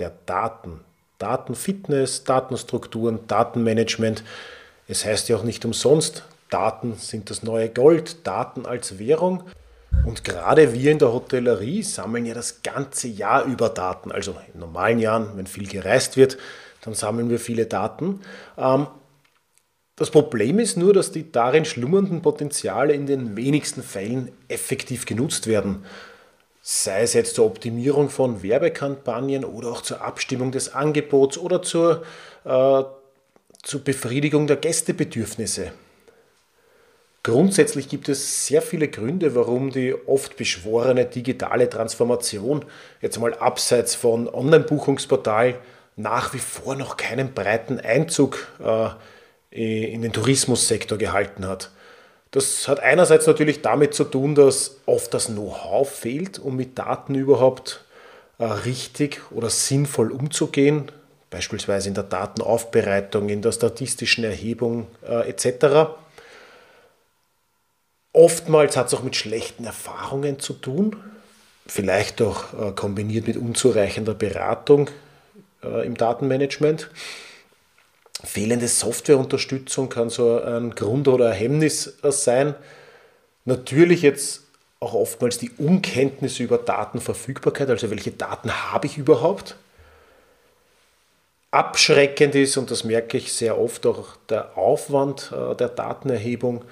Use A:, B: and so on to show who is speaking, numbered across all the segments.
A: der Daten. Datenfitness, Datenstrukturen, Datenmanagement. Es heißt ja auch nicht umsonst, Daten sind das neue Gold, Daten als Währung. Und gerade wir in der Hotellerie sammeln ja das ganze Jahr über Daten. Also in normalen Jahren, wenn viel gereist wird, dann sammeln wir viele Daten. Ähm, das Problem ist nur, dass die darin schlummernden Potenziale in den wenigsten Fällen effektiv genutzt werden sei es jetzt zur Optimierung von Werbekampagnen oder auch zur Abstimmung des Angebots oder zur, äh, zur Befriedigung der Gästebedürfnisse. Grundsätzlich gibt es sehr viele Gründe, warum die oft beschworene digitale Transformation jetzt mal abseits von Online-Buchungsportalen nach wie vor noch keinen breiten Einzug äh, in den Tourismussektor gehalten hat. Das hat einerseits natürlich damit zu tun, dass oft das Know-how fehlt, um mit Daten überhaupt äh, richtig oder sinnvoll umzugehen, beispielsweise in der Datenaufbereitung, in der statistischen Erhebung äh, etc. Oftmals hat es auch mit schlechten Erfahrungen zu tun, vielleicht auch äh, kombiniert mit unzureichender Beratung äh, im Datenmanagement. Fehlende Softwareunterstützung kann so ein Grund oder ein Hemmnis sein. Natürlich jetzt auch oftmals die Unkenntnis über Datenverfügbarkeit, also welche Daten habe ich überhaupt. Abschreckend ist, und das merke ich sehr oft, auch der Aufwand äh, der Datenerhebung.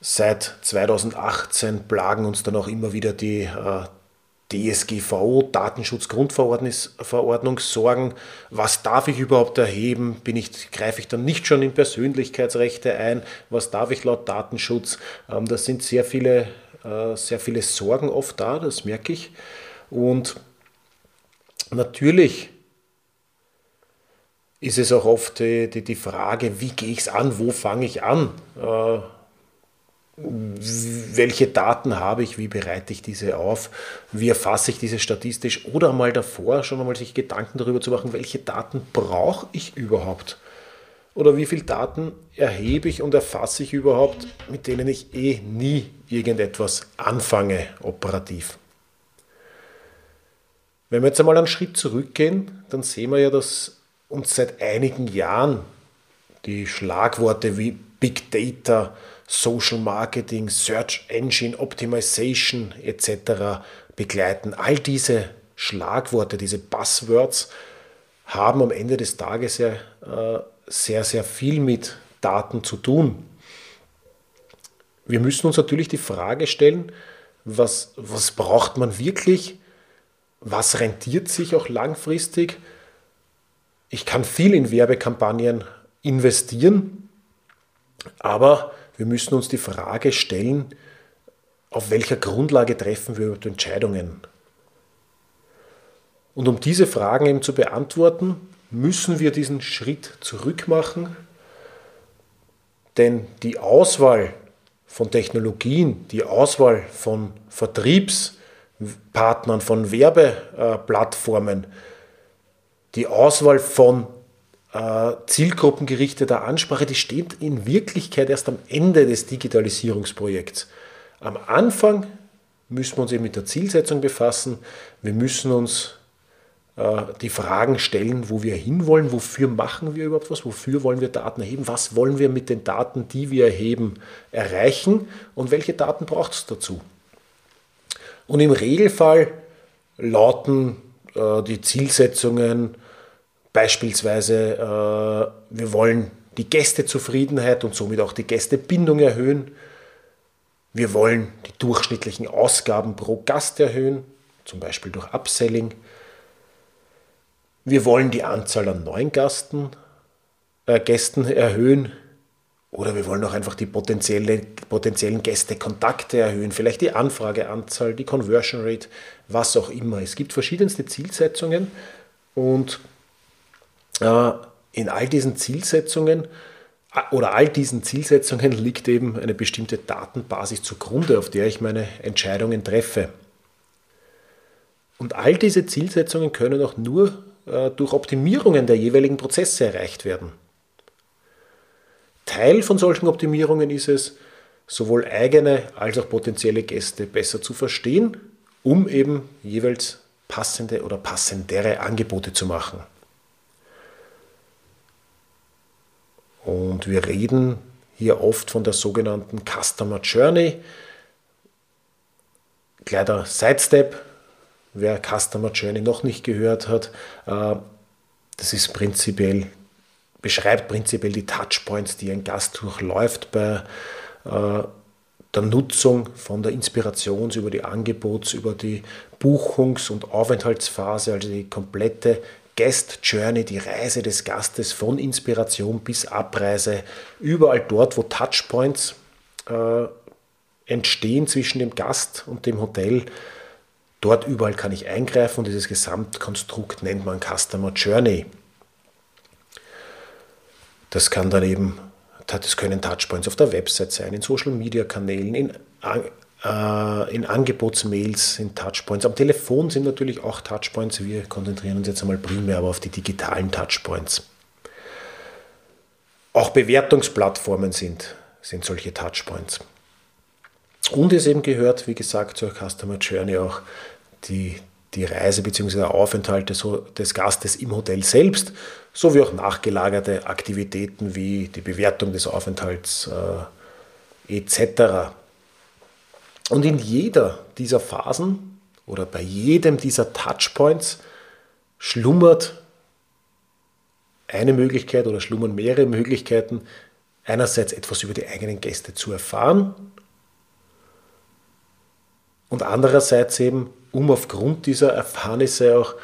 A: Seit 2018 plagen uns dann auch immer wieder die äh, DSGVO, Datenschutzgrundverordnung sorgen. Was darf ich überhaupt erheben? Bin ich, greife ich dann nicht schon in Persönlichkeitsrechte ein? Was darf ich laut Datenschutz? Ähm, das sind sehr viele, äh, sehr viele Sorgen oft da, das merke ich. Und natürlich ist es auch oft die Frage, wie gehe ich es an, wo fange ich an? Äh, welche Daten habe ich, wie bereite ich diese auf, wie erfasse ich diese statistisch? Oder mal davor schon einmal sich Gedanken darüber zu machen, welche Daten brauche ich überhaupt? Oder wie viele Daten erhebe ich und erfasse ich überhaupt, mit denen ich eh nie irgendetwas anfange operativ. Wenn wir jetzt einmal einen Schritt zurückgehen, dann sehen wir ja, dass uns seit einigen Jahren die Schlagworte wie Big Data, Social Marketing, Search Engine Optimization etc. begleiten. All diese Schlagworte, diese Buzzwords haben am Ende des Tages ja äh, sehr, sehr viel mit Daten zu tun. Wir müssen uns natürlich die Frage stellen, was, was braucht man wirklich? Was rentiert sich auch langfristig? Ich kann viel in Werbekampagnen investieren, aber wir müssen uns die Frage stellen, auf welcher Grundlage treffen wir Entscheidungen? Und um diese Fragen eben zu beantworten, müssen wir diesen Schritt zurück machen, denn die Auswahl von Technologien, die Auswahl von Vertriebspartnern, von Werbeplattformen, die Auswahl von zielgruppengerichteter Ansprache, die steht in Wirklichkeit erst am Ende des Digitalisierungsprojekts. Am Anfang müssen wir uns eben mit der Zielsetzung befassen. Wir müssen uns äh, die Fragen stellen, wo wir hinwollen, wofür machen wir überhaupt was, wofür wollen wir Daten erheben, was wollen wir mit den Daten, die wir erheben, erreichen und welche Daten braucht es dazu. Und im Regelfall lauten äh, die Zielsetzungen Beispielsweise, äh, wir wollen die Gästezufriedenheit und somit auch die Gästebindung erhöhen. Wir wollen die durchschnittlichen Ausgaben pro Gast erhöhen, zum Beispiel durch Upselling. Wir wollen die Anzahl an neuen Gasten, äh, Gästen erhöhen. Oder wir wollen auch einfach die potenzielle, potenziellen Gästekontakte erhöhen, vielleicht die Anfrageanzahl, die Conversion Rate, was auch immer. Es gibt verschiedenste Zielsetzungen Und in all diesen Zielsetzungen oder all diesen Zielsetzungen liegt eben eine bestimmte Datenbasis zugrunde, auf der ich meine Entscheidungen treffe. Und all diese Zielsetzungen können auch nur äh, durch Optimierungen der jeweiligen Prozesse erreicht werden. Teil von solchen Optimierungen ist es, sowohl eigene als auch potenzielle Gäste besser zu verstehen, um eben jeweils passende oder passendere Angebote zu machen. Und wir reden hier oft von der sogenannten Customer Journey. Kleiner Sidestep, wer Customer Journey noch nicht gehört hat, äh, das ist prinzipiell, beschreibt prinzipiell die Touchpoints, die ein Gast durchläuft bei äh, der Nutzung von der Inspirations- über die Angebots-, über die Buchungs- und Aufenthaltsphase, also die komplette Guest Journey, die Reise des Gastes von Inspiration bis Abreise, überall dort, wo Touchpoints äh, entstehen zwischen dem Gast und dem Hotel, dort überall kann ich eingreifen und dieses Gesamtkonstrukt nennt man Customer Journey. Das kann dann eben das können Touchpoints auf der Website sein, in Social Media Kanälen, in, in Angebotsmails, in Touchpoints. Am Telefon sind natürlich auch Touchpoints. Wir konzentrieren uns jetzt einmal primär aber auf die digitalen Touchpoints. Auch Bewertungsplattformen sind, sind solche Touchpoints. Und es eben gehört, wie gesagt, zur Customer Journey auch die, die Reise bzw. der Aufenthalt des, des Gastes im Hotel selbst, sowie auch nachgelagerte Aktivitäten wie die Bewertung des Aufenthalts äh, etc. Und in jeder dieser Phasen oder bei jedem dieser Touchpoints schlummert eine Möglichkeit oder schlummern mehrere Möglichkeiten, einerseits etwas über die eigenen Gäste zu erfahren und andererseits eben um aufgrund dieser Erfahrnisse auch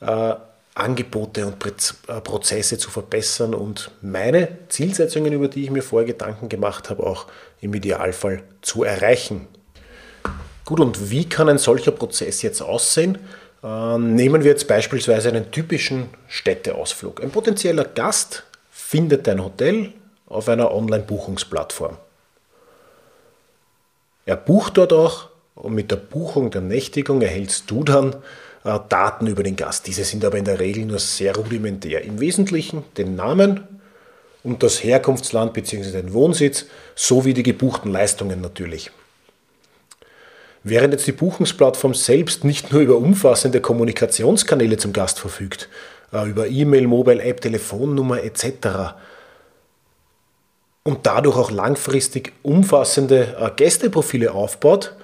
A: äh, Angebote und äh, Prozesse zu verbessern und meine Zielsetzungen, über die ich mir vorher Gedanken gemacht habe, auch im Idealfall zu erreichen. Gut, und wie kann ein solcher Prozess jetzt aussehen? Äh, nehmen wir jetzt beispielsweise einen typischen Städteausflug. Ein potenzieller Gast findet ein Hotel auf einer Online-Buchungsplattform. Er bucht dort auch und mit der Buchung der Nächtigung erhältst du dann äh, Daten über den Gast. Diese sind aber in der Regel nur sehr rudimentär. Im Wesentlichen den Namen und das Herkunftsland bzw. den Wohnsitz sowie die gebuchten Leistungen natürlich. Während jetzt die Buchungsplattform selbst nicht nur über umfassende Kommunikationskanäle zum Gast verfügt, äh, über E-Mail, Mobile App, Telefonnummer etc. und dadurch auch langfristig umfassende äh, Gästeprofile aufbaut,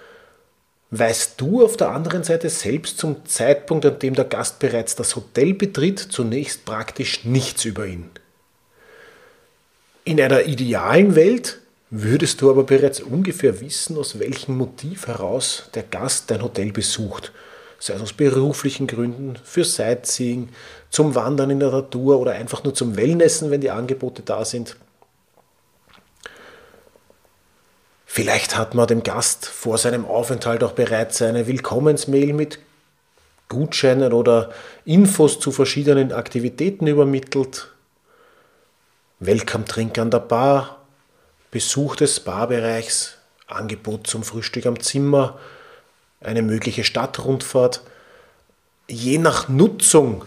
A: weißt du auf der anderen Seite selbst zum Zeitpunkt, an dem der Gast bereits das Hotel betritt, zunächst praktisch nichts über ihn. In einer idealen Welt würdest du aber bereits ungefähr wissen, aus welchem Motiv heraus der Gast dein Hotel besucht. Sei es aus beruflichen Gründen, für Sightseeing, zum Wandern in der Natur oder einfach nur zum Wellnessen, wenn die Angebote da sind. Vielleicht hat man dem Gast vor seinem Aufenthalt auch bereits eine Willkommensmail mit Gutscheinen oder Infos zu verschiedenen Aktivitäten übermittelt. Welcome-Trink an der Bar, Besuch des Barbereichs, Angebot zum Frühstück am Zimmer, eine mögliche Stadtrundfahrt. Je nach Nutzung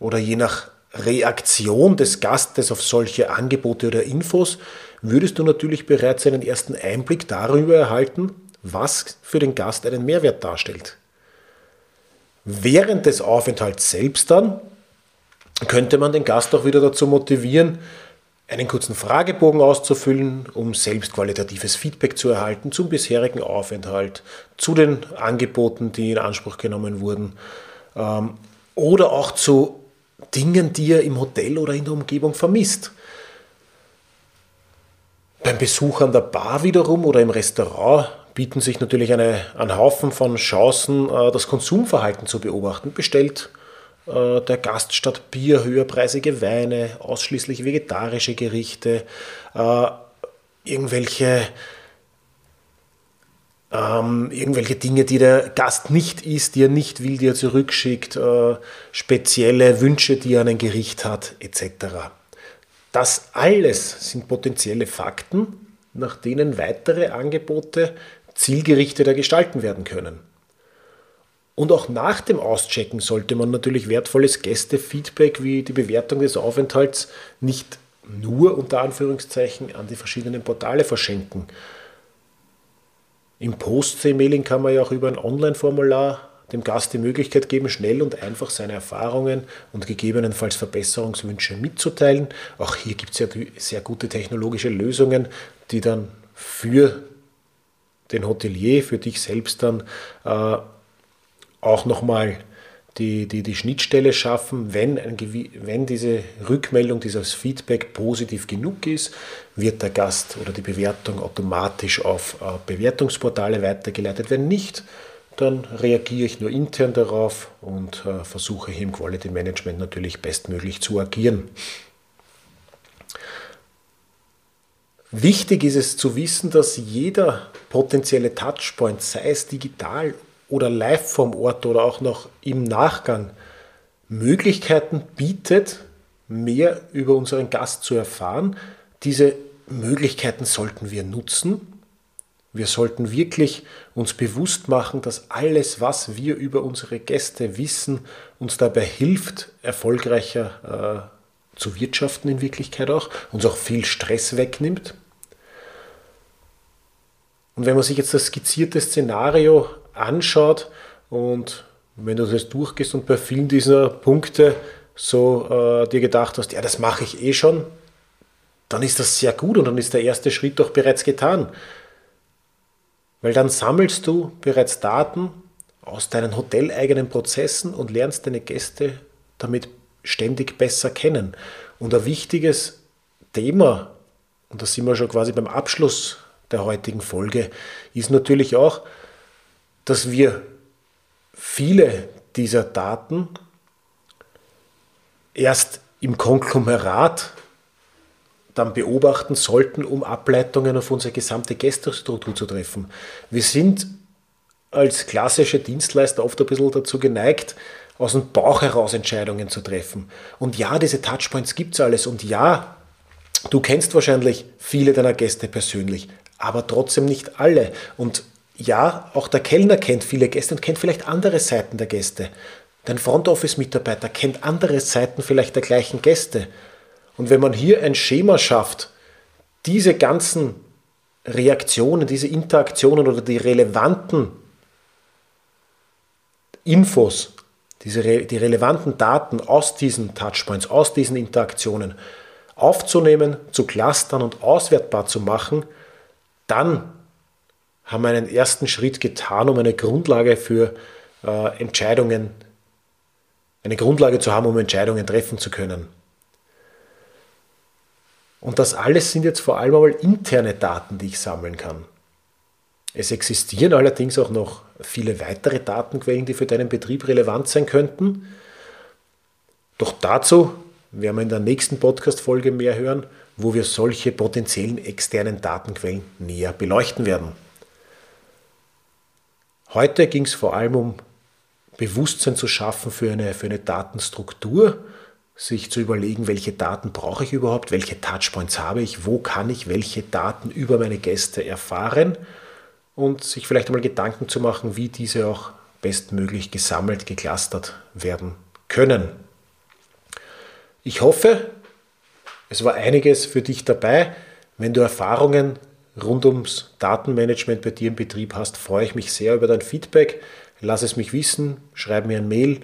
A: oder je nach Reaktion des Gastes auf solche Angebote oder Infos würdest du natürlich bereits einen ersten Einblick darüber erhalten, was für den Gast einen Mehrwert darstellt. Während des Aufenthalts selbst dann könnte man den Gast auch wieder dazu motivieren, einen kurzen Fragebogen auszufüllen, um selbst qualitatives Feedback zu erhalten zum bisherigen Aufenthalt, zu den Angeboten, die in Anspruch genommen wurden ähm, oder auch zu Dingen, die er im Hotel oder in der Umgebung vermisst. Beim Besuch an der Bar wiederum oder im Restaurant bieten sich natürlich eine, ein Haufen von Chancen, äh, das Konsumverhalten zu beobachten. Bestellt der Gast statt Bier höherpreisige Weine, ausschließlich vegetarische Gerichte, äh, irgendwelche ähm, irgendwelche Dinge, die der Gast nicht isst, die er nicht will, die er zurückschickt, äh, spezielle Wünsche, die er an ein Gericht hat, etc. Das alles sind potenzielle Fakten, nach denen weitere Angebote zielgerichteter gestalten werden können. Und auch nach dem Auschecken sollte man natürlich wertvolles Gästefeedback wie die Bewertung des Aufenthalts nicht nur unter Anführungszeichen an die verschiedenen Portale verschenken. Im Post-C-Mailing kann man ja auch über ein Online-Formular dem Gast die Möglichkeit geben, schnell und einfach seine Erfahrungen und gegebenenfalls Verbesserungswünsche mitzuteilen. Auch hier gibt es ja sehr gute technologische Lösungen, die dann für den Hotelier, für dich selbst dann äh, auch nochmal die, die, die Schnittstelle schaffen, wenn, ein, wenn diese Rückmeldung, dieses Feedback positiv genug ist, wird der Gast oder die Bewertung automatisch auf äh, Bewertungsportale weitergeleitet. Wenn nicht, dann reagiere ich nur intern darauf und äh, versuche hier im Quality Management natürlich bestmöglich zu agieren. Wichtig ist es zu wissen, dass jeder potenzielle Touchpoint, sei es digital oder live vom Ort oder auch noch im Nachgang, Möglichkeiten bietet, mehr über unseren Gast zu erfahren. Diese Möglichkeiten sollten wir nutzen wir sollten wirklich uns bewusst machen, dass alles, was wir über unsere Gäste wissen, uns dabei hilft, erfolgreicher äh, zu wirtschaften in Wirklichkeit auch, uns auch viel Stress wegnimmt. Und wenn man sich jetzt das skizzierte Szenario anschaut und wenn du das durchgehst und bei vielen dieser Punkte so äh, dir gedacht hast, ja, das mache ich eh schon, dann ist das sehr gut und dann ist der erste Schritt doch bereits getan. Weil dann sammelst du bereits Daten aus deinen hoteleigenen Prozessen und lernst deine Gäste damit ständig besser kennen. Und ein wichtiges Thema, und da sind wir schon quasi beim Abschluss der heutigen Folge, ist natürlich auch, dass wir viele dieser Daten erst im Konglomerat dann beobachten sollten, um Ableitungen auf unsere gesamte Gästestruktur zu treffen. Wir sind als klassische Dienstleister oft ein bisschen dazu geneigt, aus dem Bauch heraus Entscheidungen zu treffen. Und ja, diese Touchpoints gibt es alles. Und ja, du kennst wahrscheinlich viele deiner Gäste persönlich, aber trotzdem nicht alle. Und ja, auch der Kellner kennt viele Gäste und kennt vielleicht andere Seiten der Gäste. Dein Front Office Mitarbeiter kennt andere Seiten vielleicht der gleichen Gäste. Und wenn man hier ein Schema schafft, diese ganzen Reaktionen, diese Interaktionen oder die relevanten Infos, diese, die relevanten Daten aus diesen Touchpoints, aus diesen Interaktionen aufzunehmen, zu clustern und auswertbar zu machen, dann haben einen ersten Schritt getan, um eine Grundlage für äh, Entscheidungen, eine Grundlage zu haben, um Entscheidungen treffen zu können. Und das alles sind jetzt vor allem einmal interne Daten, die ich sammeln kann. Es existieren allerdings auch noch viele weitere Datenquellen, die für deinen Betrieb relevant sein könnten. Doch dazu werden wir in der nächsten Podcast-Folge mehr hören, wo wir solche potenziellen externen Datenquellen näher beleuchten werden. Heute ging es vor allem um Bewusstsein zu schaffen für eine, für eine Datenstruktur sich zu überlegen, welche Daten brauche ich überhaupt, welche Touchpoints habe ich, wo kann ich welche Daten über meine Gäste erfahren und sich vielleicht einmal Gedanken zu machen, wie diese auch bestmöglich gesammelt, geclustert werden können. Ich hoffe, es war einiges für dich dabei. Wenn du Erfahrungen rund ums Datenmanagement bei dir im Betrieb hast, freue ich mich sehr über dein Feedback. Lass es mich wissen, schreib mir ein Mail.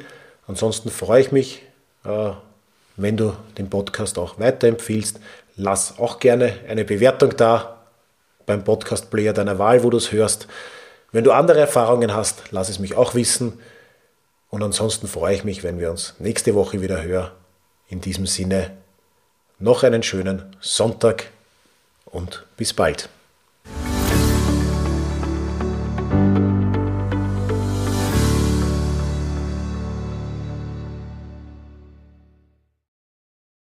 A: Ansonsten freue ich mich, äh, wenn du den Podcast auch weiterempfiehlst, lass auch gerne eine Bewertung da beim Podcast-Player deiner Wahl, wo du es hörst. Wenn du andere Erfahrungen hast, lass es mich auch wissen. Und ansonsten freue ich mich, wenn wir uns nächste Woche wieder hören. In diesem Sinne noch einen schönen Sonntag und bis bald.